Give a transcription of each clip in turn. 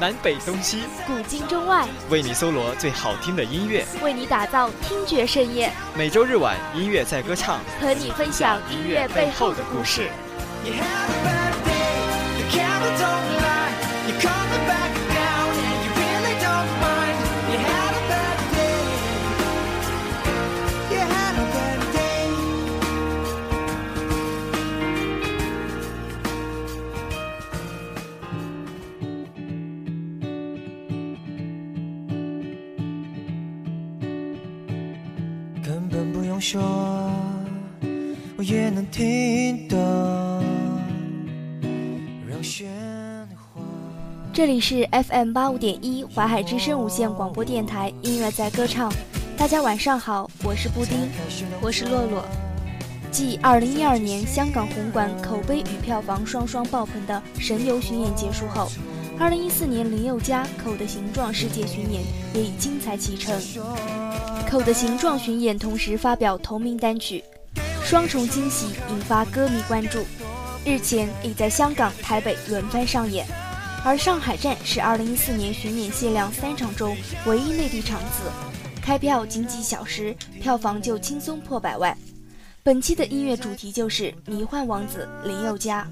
南北东西，古今中外，为你搜罗最好听的音乐，为你打造听觉盛宴。每周日晚，音乐在歌唱，和你分享音乐背后的故事。听懂。这里是 FM 八五点一淮海之声无线广播电台，音乐在歌唱。大家晚上好，我是布丁，我是洛洛。继二零一二年香港红馆口碑与票房双双爆棚的神游巡演结束后，二零一四年林宥嘉口的形状世界巡演也已精彩启程。口的形状巡演同时发表同名单曲，双重惊喜引发歌迷关注。日前已在香港、台北轮番上演，而上海站是2014年巡演限量三场中唯一内地场次，开票仅几小时，票房就轻松破百万。本期的音乐主题就是迷幻王子林宥嘉。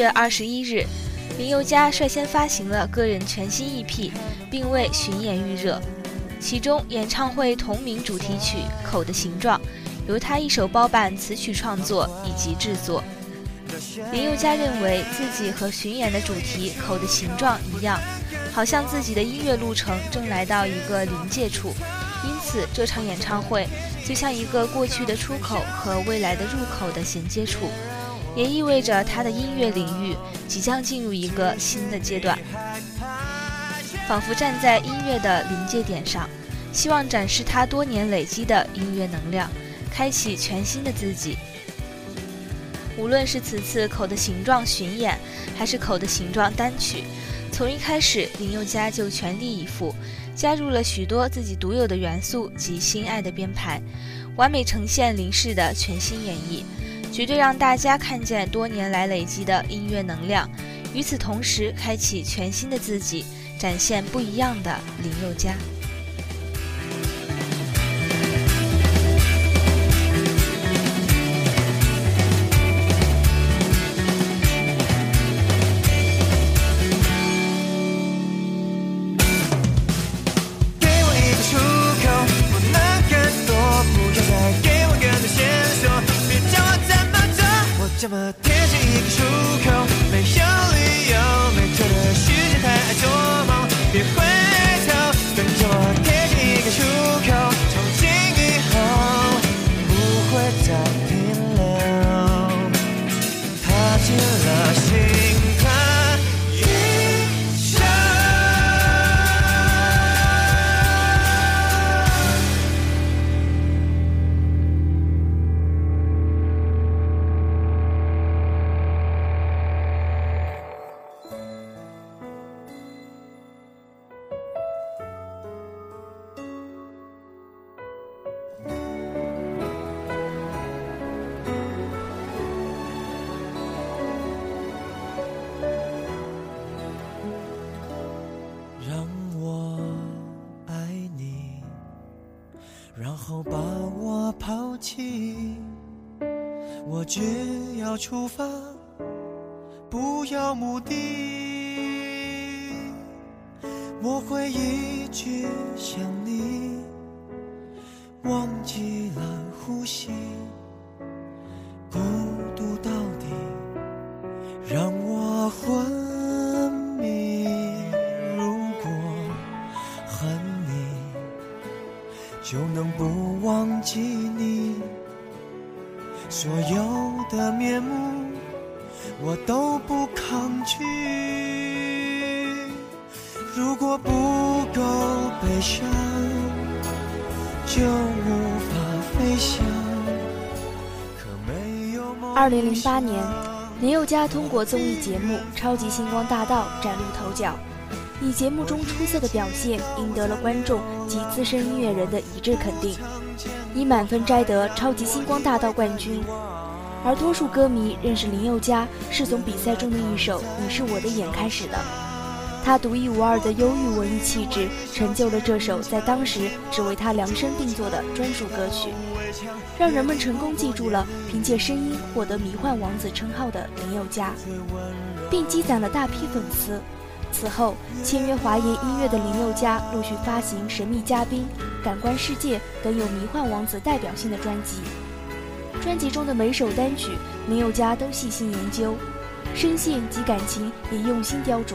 月二十一日，林宥嘉率先发行了个人全新 EP，并为巡演预热。其中，演唱会同名主题曲《口的形状》由他一手包办词曲创作以及制作。林宥嘉认为自己和巡演的主题“口的形状”一样，好像自己的音乐路程正来到一个临界处，因此这场演唱会就像一个过去的出口和未来的入口的衔接处，也意味着他的音乐领域即将进入一个新的阶段，仿佛站在音乐的临界点上，希望展示他多年累积的音乐能量，开启全新的自己。无论是此次口的形状巡演，还是口的形状单曲，从一开始林宥嘉就全力以赴，加入了许多自己独有的元素及心爱的编排，完美呈现林氏的全新演绎，绝对让大家看见多年来累积的音乐能量。与此同时，开启全新的自己，展现不一样的林宥嘉。就能不忘记你。所有的面目，我都不抗拒。如果不够悲伤，就无法飞翔。可没有梦二零零八年，林宥嘉通过综艺节目《超级星光大道》崭露头角，以节目中出色的表现赢得了观众及资深音乐人的一致肯定，以满分摘得《超级星光大道》冠军。而多数歌迷认识林宥嘉是从比赛中的一首《你是我的眼》开始的。他独一无二的忧郁文艺气质，成就了这首在当时只为他量身定做的专属歌曲，让人们成功记住了凭借声音获得“迷幻王子”称号的林宥嘉，并积攒了大批粉丝。此后，签约华研音乐的林宥嘉陆续发行《神秘嘉宾》《感官世界》等有“迷幻王子”代表性的专辑。专辑中的每首单曲，林宥嘉都细心研究，声线及感情也用心雕琢。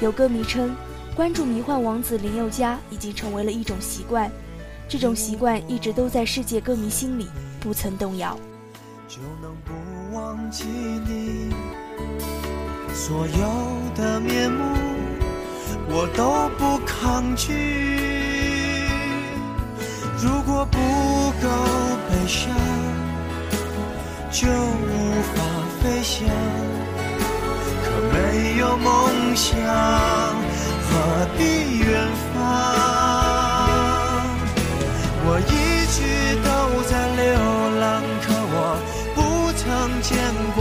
有歌迷称，关注迷幻王子林宥嘉已经成为了一种习惯，这种习惯一直都在世界歌迷心里不曾动摇。就能不忘记你所有的面目，我都不抗拒。如果不够悲伤，就无法飞翔。可没有梦想，何必远方？我一直都在流浪，可我不曾见过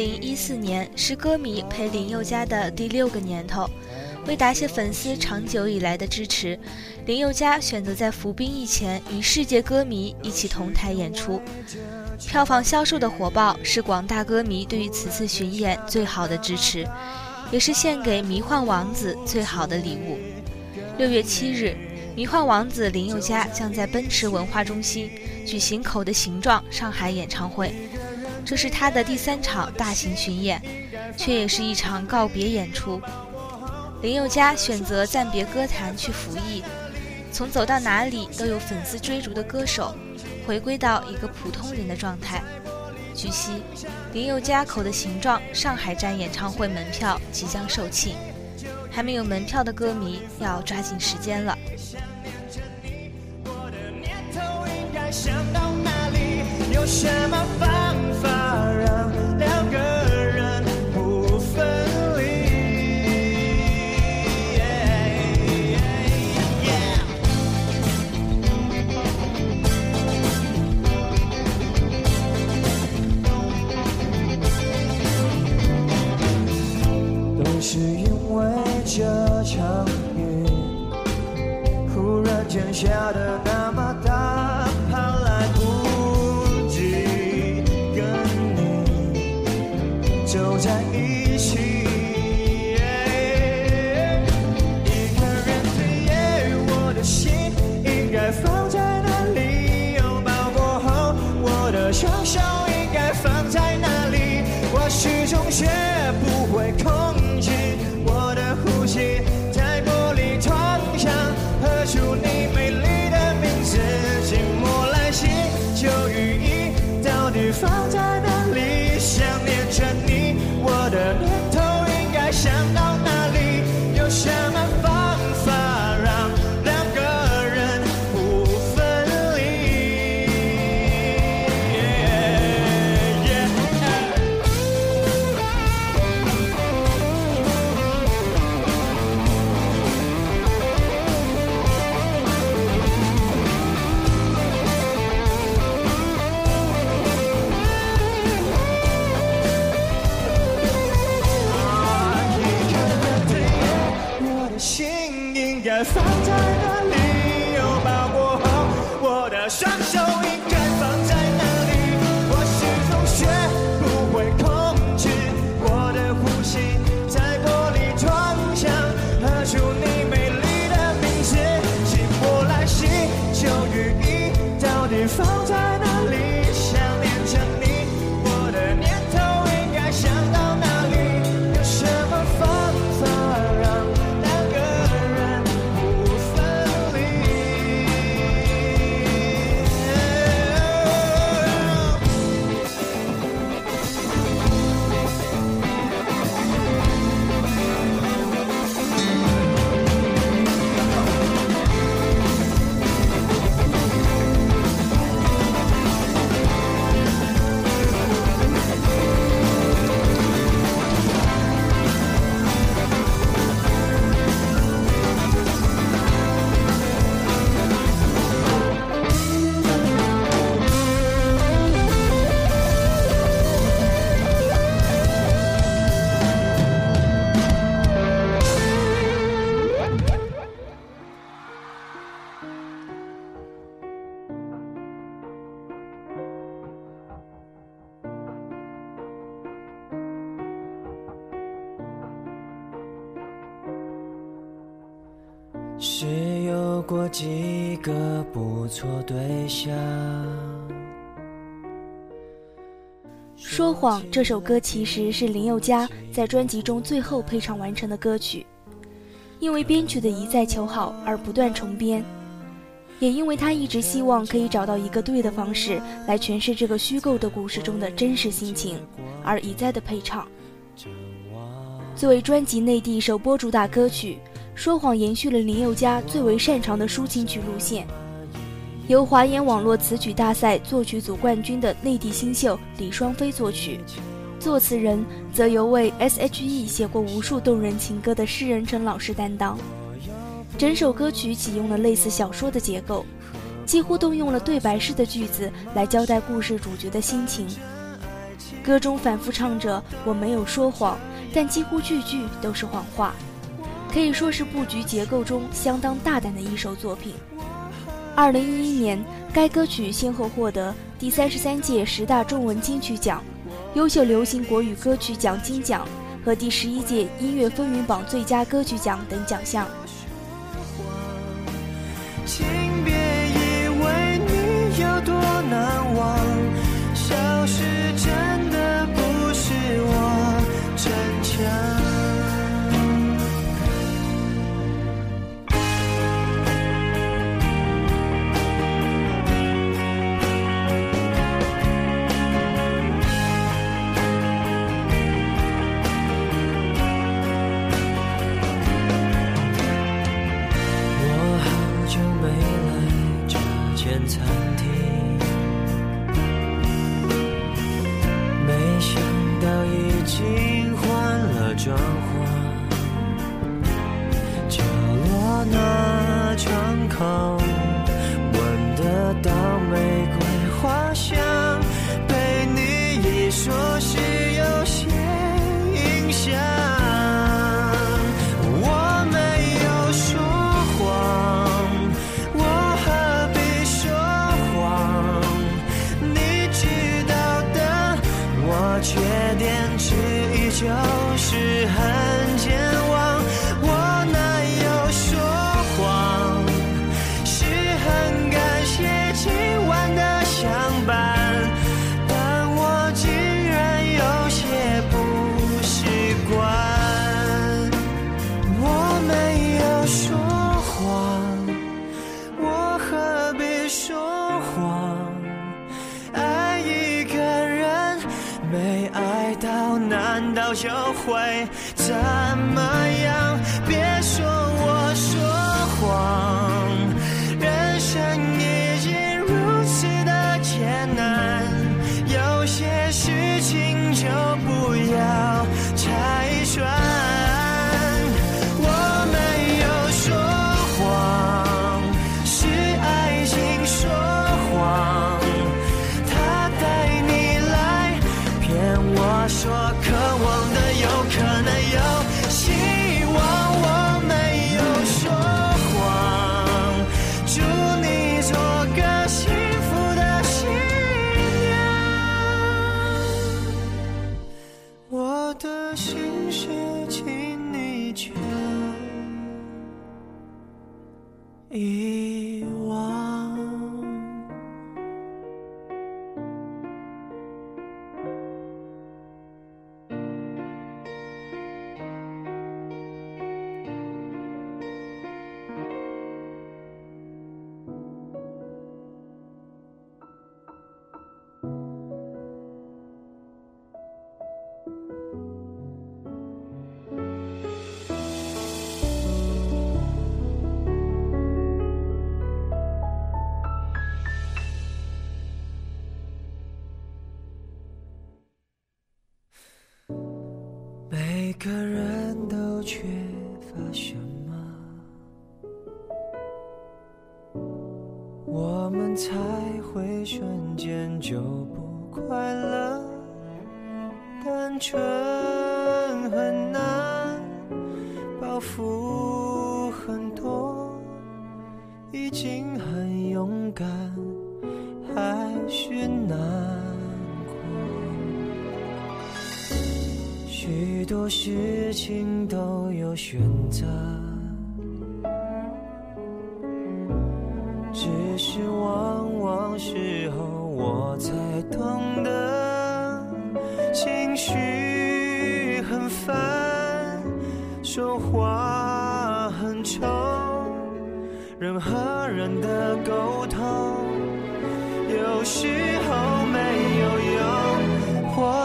零一四年是歌迷陪林宥嘉的第六个年头，为答谢粉丝长久以来的支持，林宥嘉选择在服兵役前与世界歌迷一起同台演出。票房销售的火爆是广大歌迷对于此次巡演最好的支持，也是献给迷幻王子最好的礼物。六月七日，迷幻王子林宥嘉将在奔驰文化中心举行《口的形状》上海演唱会，这是他的第三场大型巡演，却也是一场告别演出。林宥嘉选择暂别歌坛去服役，从走到哪里都有粉丝追逐的歌手，回归到一个普通人的状态。据悉，林宥嘉《口的形状》上海站演唱会门票即将售罄。还没有门票的歌迷要抓紧时间了。我的念头应该想到哪里？有什么说谎这首歌其实是林宥嘉在专辑中最后配唱完成的歌曲，因为编曲的一再求好而不断重编，也因为他一直希望可以找到一个对的方式来诠释这个虚构的故事中的真实心情，而一再的配唱。作为专辑内地首播主打歌曲，《说谎》延续了林宥嘉最为擅长的抒情曲路线。由华研网络词曲大赛作曲组冠军的内地新秀李双飞作曲，作词人则由为 S.H.E 写过无数动人情歌的施仁成老师担当。整首歌曲启用了类似小说的结构，几乎动用了对白式的句子来交代故事主角的心情。歌中反复唱着“我没有说谎”，但几乎句句都是谎话，可以说是布局结构中相当大胆的一首作品。二零一一年，该歌曲先后获得第三十三届十大中文金曲奖、优秀流行国语歌曲奖金奖和第十一届音乐风云榜最佳歌曲奖等奖项。请别以为你有多难忘，爱到难道就会怎么样？别说我说谎。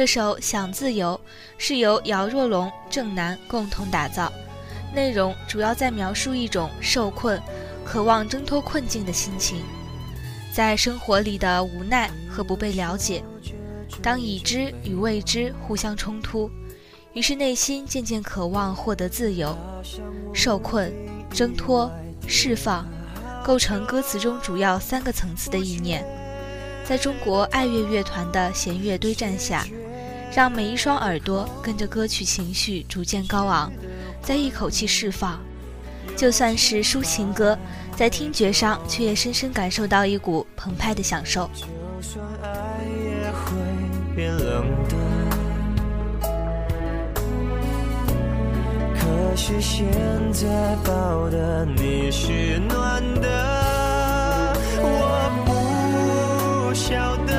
这首《想自由》是由姚若龙、郑楠共同打造，内容主要在描述一种受困、渴望挣脱困境的心情，在生活里的无奈和不被了解。当已知与未知互相冲突，于是内心渐渐渴望获得自由。受困、挣脱、释放，构成歌词中主要三个层次的意念。在中国爱乐乐团的弦乐堆栈下，让每一双耳朵跟着歌曲情绪逐渐高昂，在一口气释放。就算是抒情歌，在听觉上却也深深感受到一股澎湃的享受。就算爱也会变冷的，可是现在抱的你是暖的，我不晓得，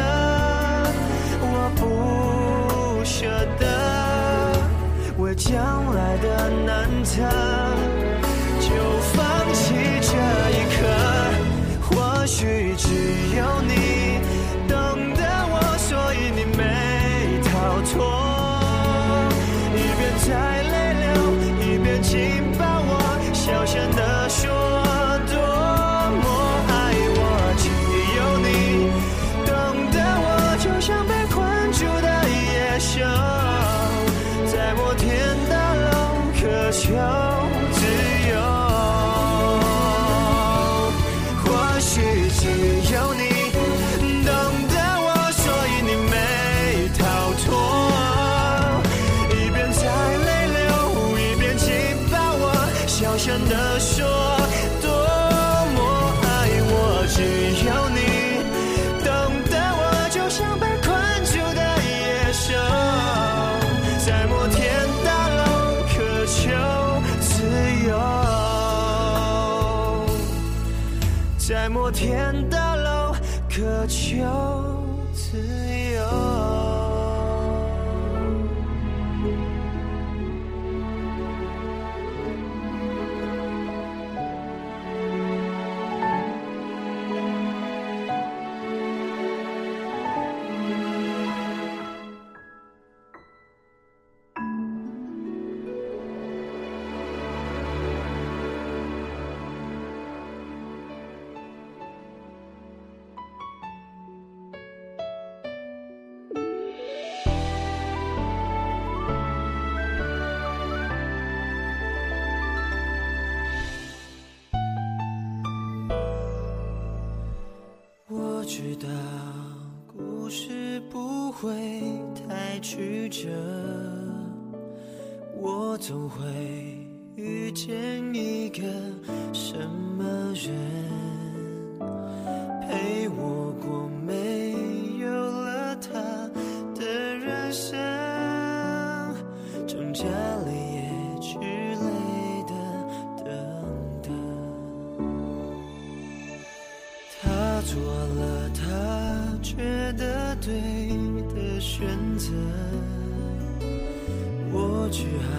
的难测。就放弃这一刻，或许只有你在摩天大楼渴求自由。做了他觉得对的选择，我只好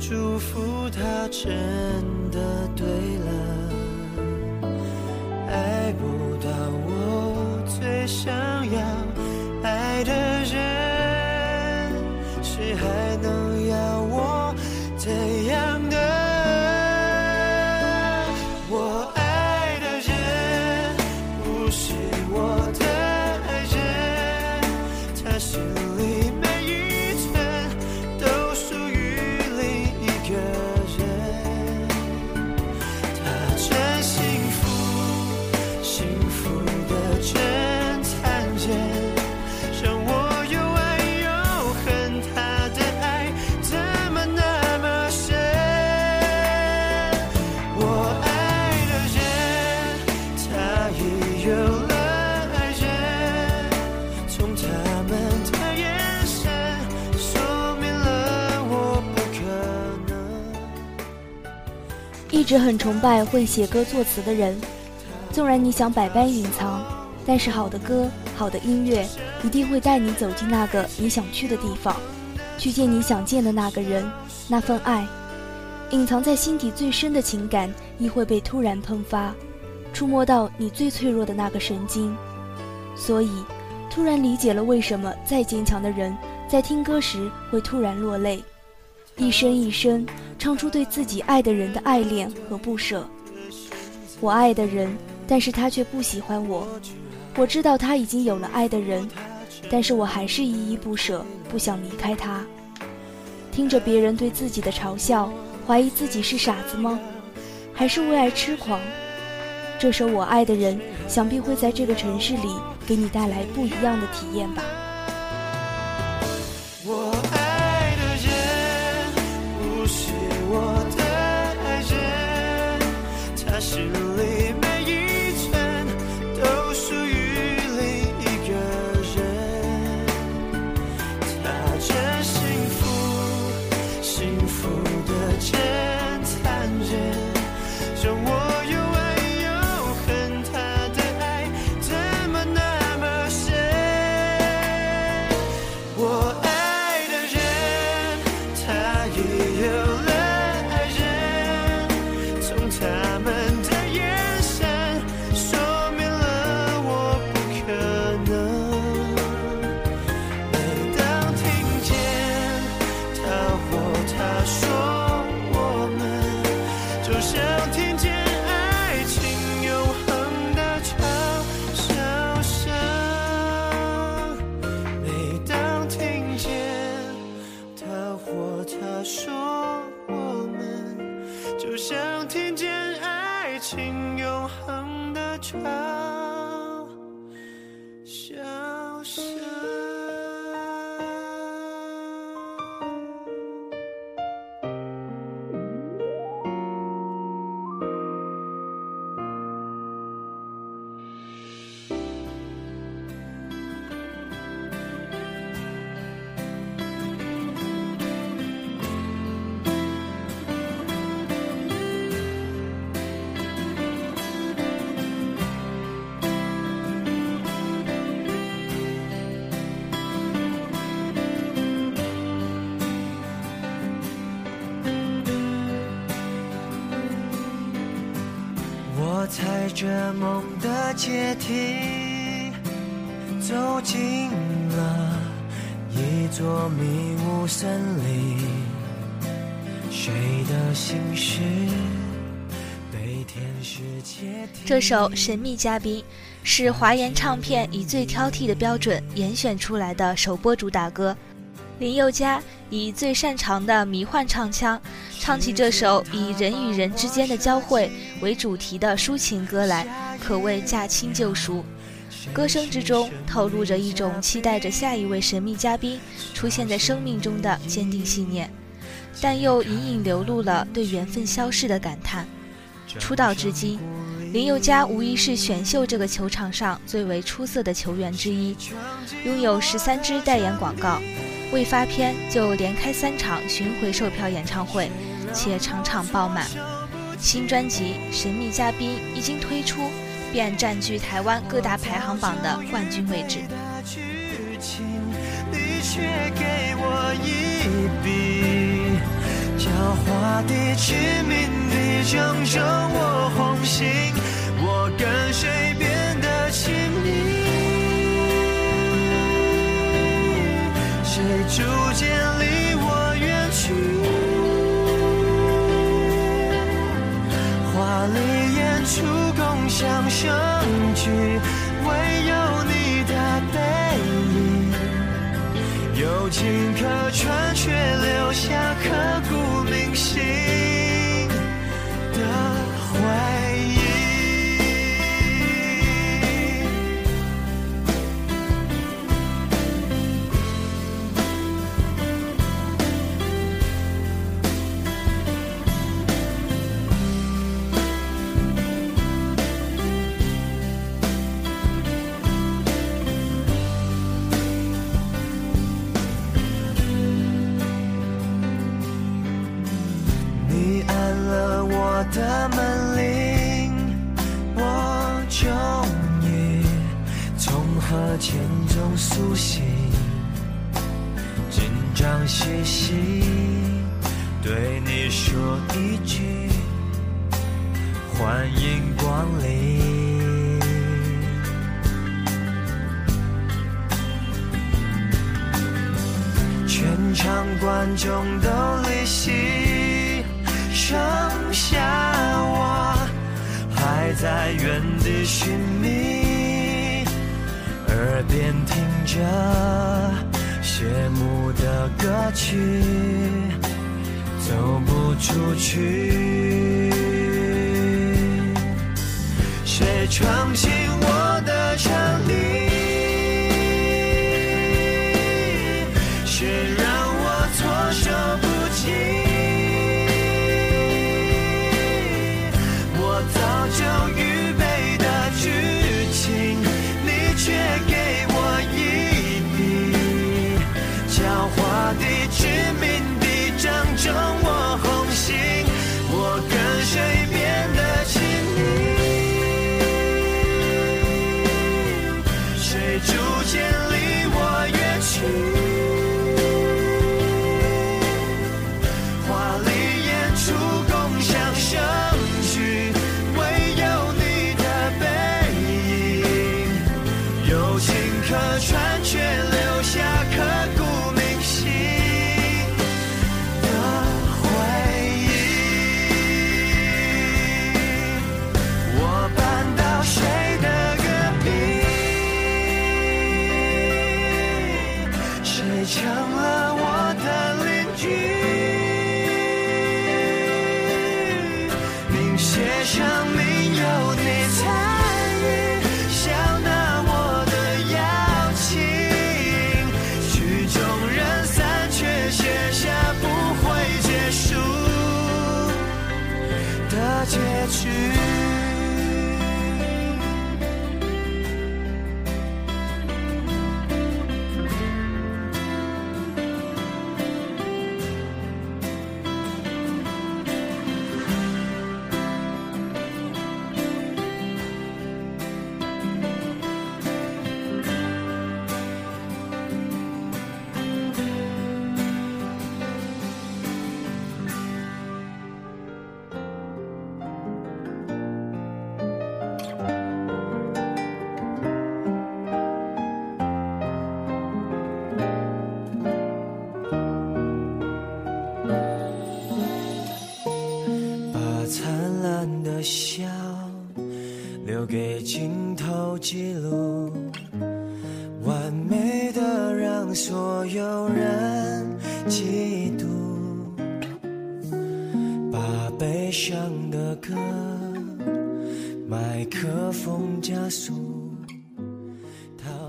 祝福他真的对了。一直很崇拜会写歌作词的人，纵然你想百般隐藏，但是好的歌、好的音乐一定会带你走进那个你想去的地方，去见你想见的那个人，那份爱，隐藏在心底最深的情感亦会被突然喷发，触摸到你最脆弱的那个神经。所以，突然理解了为什么再坚强的人在听歌时会突然落泪，一声一声唱出对自己爱的人的爱恋和不舍。我爱的人，但是他却不喜欢我。我知道他已经有了爱的人，但是我还是依依不舍，不想离开他。听着别人对自己的嘲笑，怀疑自己是傻子吗？还是为爱痴狂？这首《我爱的人》想必会在这个城市里给你带来不一样的体验吧。着梦的阶梯，走进了一座迷雾森林。谁的心事被天使窃听？这首《神秘嘉宾》是华研唱片以最挑剔的标准严选出来的首播主打歌。林宥嘉以最擅长的迷幻唱腔，唱起这首以人与人之间的交汇为主题的抒情歌来，可谓驾轻就熟。歌声之中透露着一种期待着下一位神秘嘉宾出现在生命中的坚定信念，但又隐隐流露了对缘分消逝的感叹。出道至今，林宥嘉无疑是选秀这个球场上最为出色的球员之一，拥有十三支代言广告。未发片就连开三场巡回售票演唱会，且场场爆满。新专辑《神秘嘉宾》一经推出，便占据台湾各大排行榜的冠军位置。你却给我一笔狡猾的、致命的，正中我红心。我跟谁变得亲密？谁逐渐离华丽演出共享盛举，唯有你的背影，有情可传，却留下。苏醒，紧张兮兮对你说一句欢迎光临。全场观众都离席，剩下我还在原地寻觅，耳边着谢幕的歌曲，走不出去。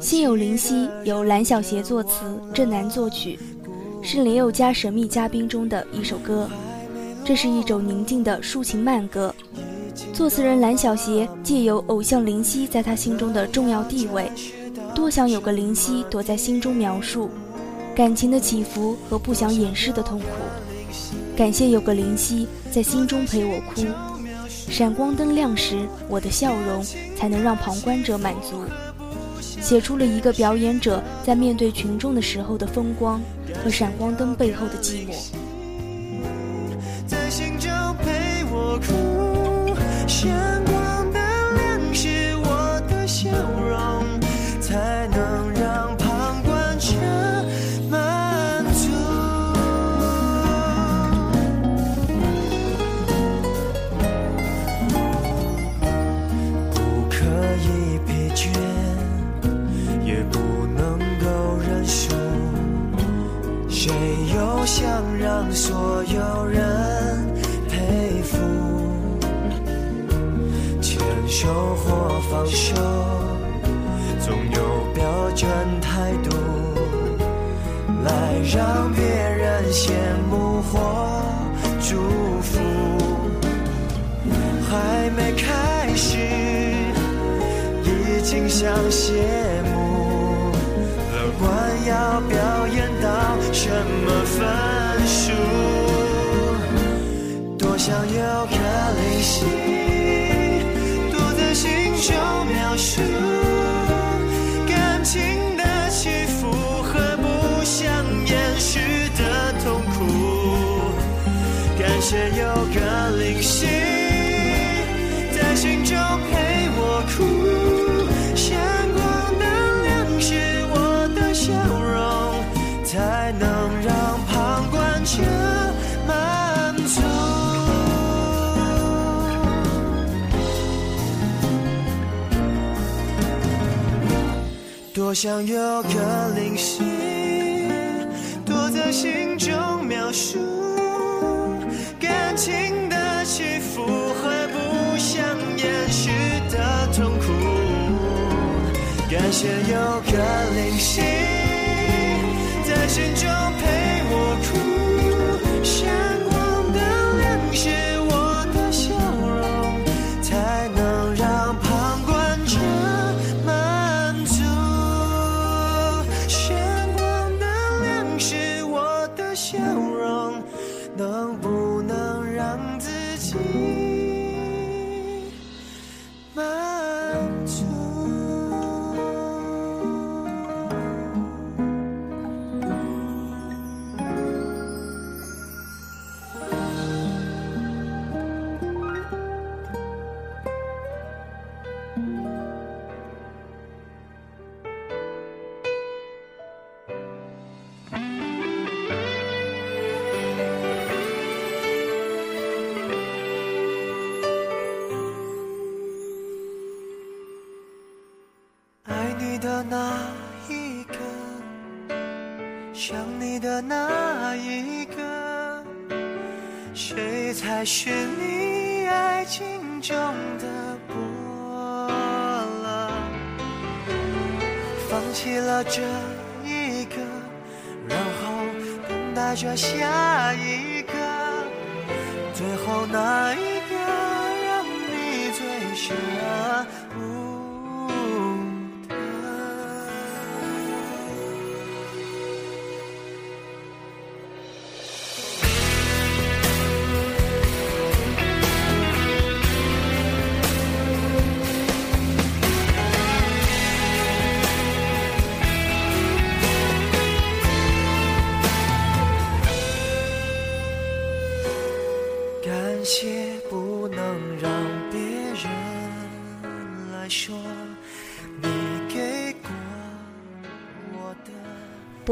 心有灵犀由蓝小邪作词，郑楠作曲，是林宥嘉《神秘嘉宾》中的一首歌。这是一首宁静的抒情慢歌，作词人蓝小邪借由偶像林夕在他心中的重要地位，多想有个林夕躲在心中描述感情的起伏和不想掩饰的痛苦。感谢有个林夕在心中陪我哭，闪光灯亮时，我的笑容才能让旁观者满足。写出了一个表演者在面对群众的时候的风光和闪光灯背后的寂寞。在心中陪我哭，闪光灯亮是我的笑容，手，总有标准态度，来让别人羡慕或祝福。还没开始，已经想谢幕。乐观要表演到什么分数？多想有个灵犀，感谢有个灵犀，在心中陪我哭，闪光灯亮是我的笑容，才能让旁观者满足。多想有个灵犀，躲在心中描述感情的起伏和不想掩饰的痛苦。感谢有个灵犀，在心中陪不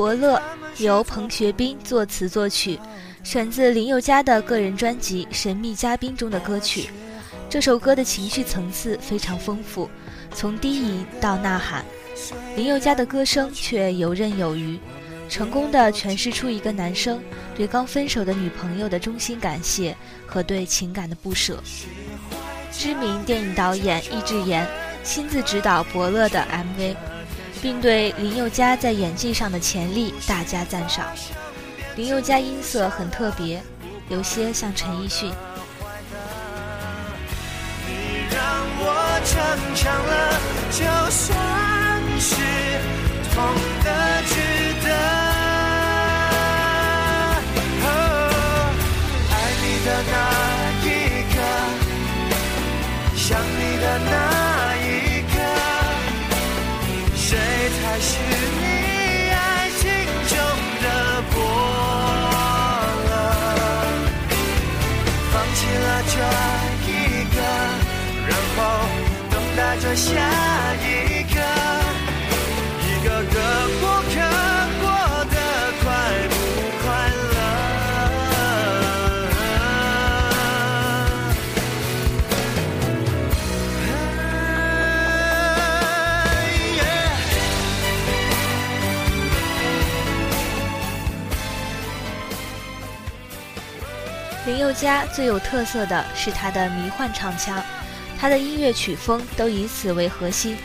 伯乐由彭学斌作词作曲，选自林宥嘉的个人专辑《神秘嘉宾》中的歌曲。这首歌的情绪层次非常丰富，从低吟到呐喊，林宥嘉的歌声却游刃有余，成功的诠释出一个男生对刚分手的女朋友的衷心感谢和对情感的不舍。知名电影导演易智言亲自指导伯乐的 MV，并对林宥嘉在演技上的潜力大加赞赏。林宥嘉音色很特别，有些像陈奕迅。你让我逞强了，就算是痛的值等待着下一个，一个个过客过得快不快乐？林宥嘉最有特色的是他的迷幻唱腔，他的音乐曲风都以此为核心，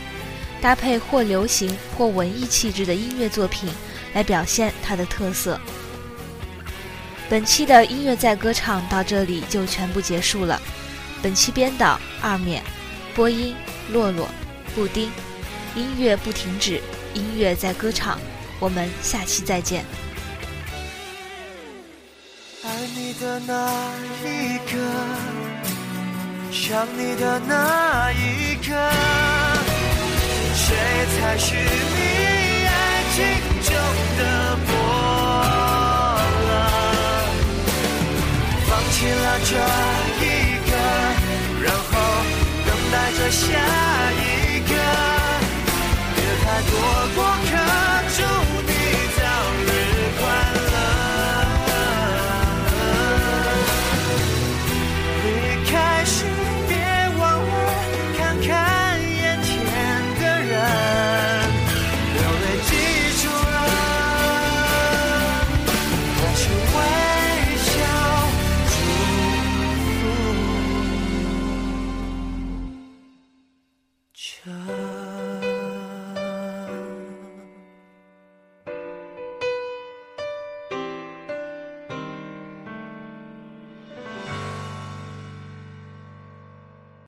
搭配或流行或文艺气质的音乐作品来表现他的特色。本期的音乐在歌唱到这里就全部结束了。本期编导二面，播音洛洛、布丁，音乐不停止，音乐在歌唱。我们下期再见。爱你的那一刻，想你的那一刻，谁才是你爱情中的伯乐？放弃了这一个，然后等待着下一个，别太多过客。